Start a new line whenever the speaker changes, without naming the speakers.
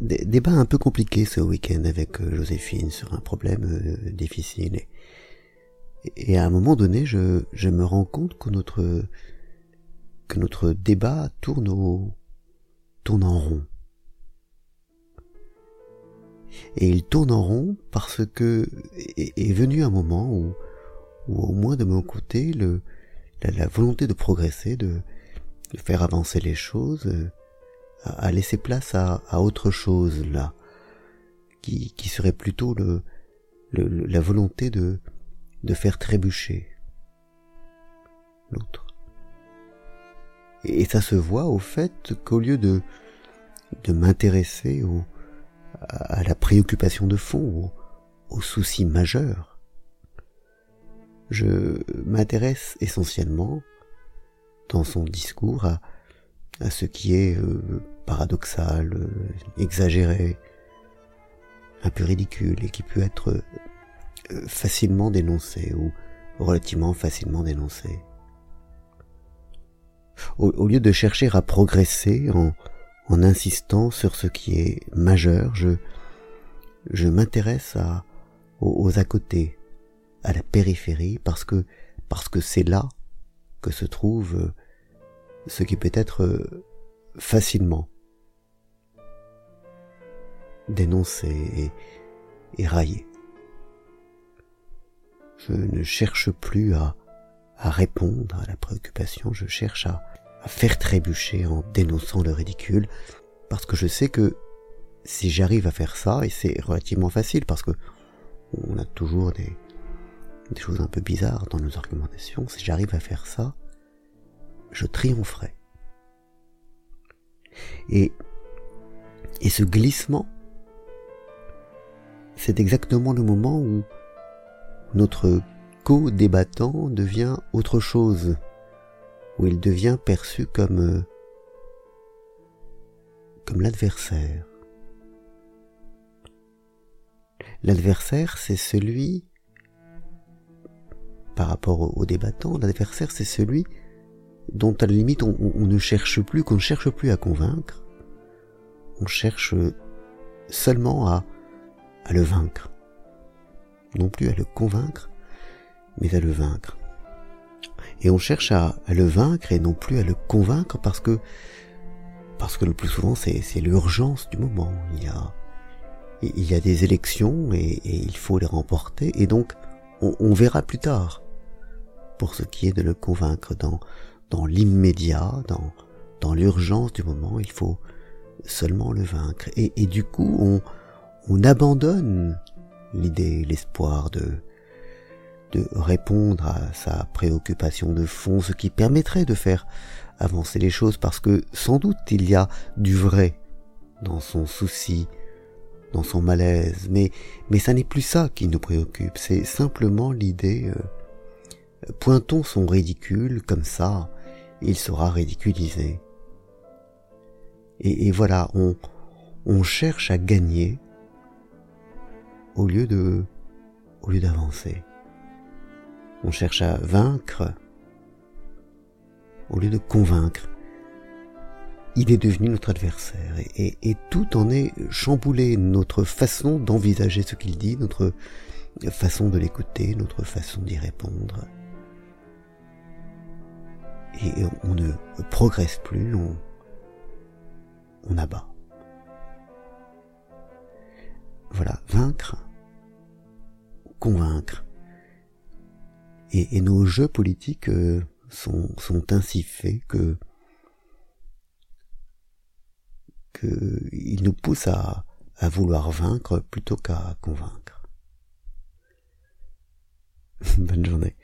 débat un peu compliqué ce week-end avec euh, Joséphine sur un problème euh, difficile. Et, à un moment donné, je, me rends compte que notre, que notre débat tourne, au, tourne en rond. Et il tourne en rond parce que est, venu un moment où, au moins de mon côté, le, la, volonté de progresser, de, de, faire avancer les choses, a, laissé place à, à, autre chose là, qui, qui serait plutôt le, la volonté de, de faire trébucher l'autre. Et, ça se voit au fait qu'au lieu de, de m'intéresser au, à, la préoccupation de fond, au, au souci majeur, je m'intéresse essentiellement dans son discours à, à ce qui est euh, paradoxal, euh, exagéré, un peu ridicule et qui peut être euh, facilement dénoncé ou relativement facilement dénoncé. Au, lieu de chercher à progresser en, insistant sur ce qui est majeur, je, m'intéresse aux, à côté, à la périphérie, parce que c'est là que se trouve ce qui peut être euh, facilement dénoncé et, raillé. Je ne cherche plus à, répondre à la préoccupation, je cherche à, faire trébucher en dénonçant le ridicule, parce que je sais que si j'arrive à faire ça, et c'est relativement facile, parce que on a toujours des choses un peu bizarres dans nos argumentations, si j'arrive à faire ça, je triompherai. Et, et ce glissement, c'est exactement le moment où notre co-débattant devient autre chose, où il devient perçu comme, comme l'adversaire. L'adversaire, c'est celui, par rapport au, au débattant, l'adversaire, c'est celui dont à la limite on, ne cherche plus, qu'on ne cherche plus à convaincre, on cherche seulement à, à le vaincre. Non plus à le convaincre, mais à le vaincre. Et on cherche à, à, le vaincre et non plus à le convaincre parce que parce que le plus souvent c'est l'urgence du moment. Il y a il y a des élections et, et il faut les remporter et donc on, on, verra plus tard pour ce qui est de le convaincre dans dans l'immédiat, dans, dans l'urgence du moment, il faut seulement le vaincre. Et, et du coup, on, on abandonne l'idée, l'espoir de, de répondre à sa préoccupation de fond, ce qui permettrait de faire avancer les choses, parce que sans doute il y a du vrai dans son souci, dans son malaise, mais, mais ça n'est plus ça qui nous préoccupe, c'est simplement l'idée, euh, pointons son ridicule comme ça, il sera ridiculisé. Et, voilà, on, cherche à gagner au lieu de, au lieu d'avancer. On cherche à vaincre au lieu de convaincre. Il est devenu notre adversaire et, et tout en est chamboulé. Notre façon d'envisager ce qu'il dit, notre façon de l'écouter, notre façon d'y répondre et on ne progresse plus, on, on abat. Voilà, vaincre, convaincre. Et, nos jeux politiques euh, sont, sont ainsi faits que qu'ils nous poussent à, à vouloir vaincre plutôt qu'à convaincre. Bonne journée.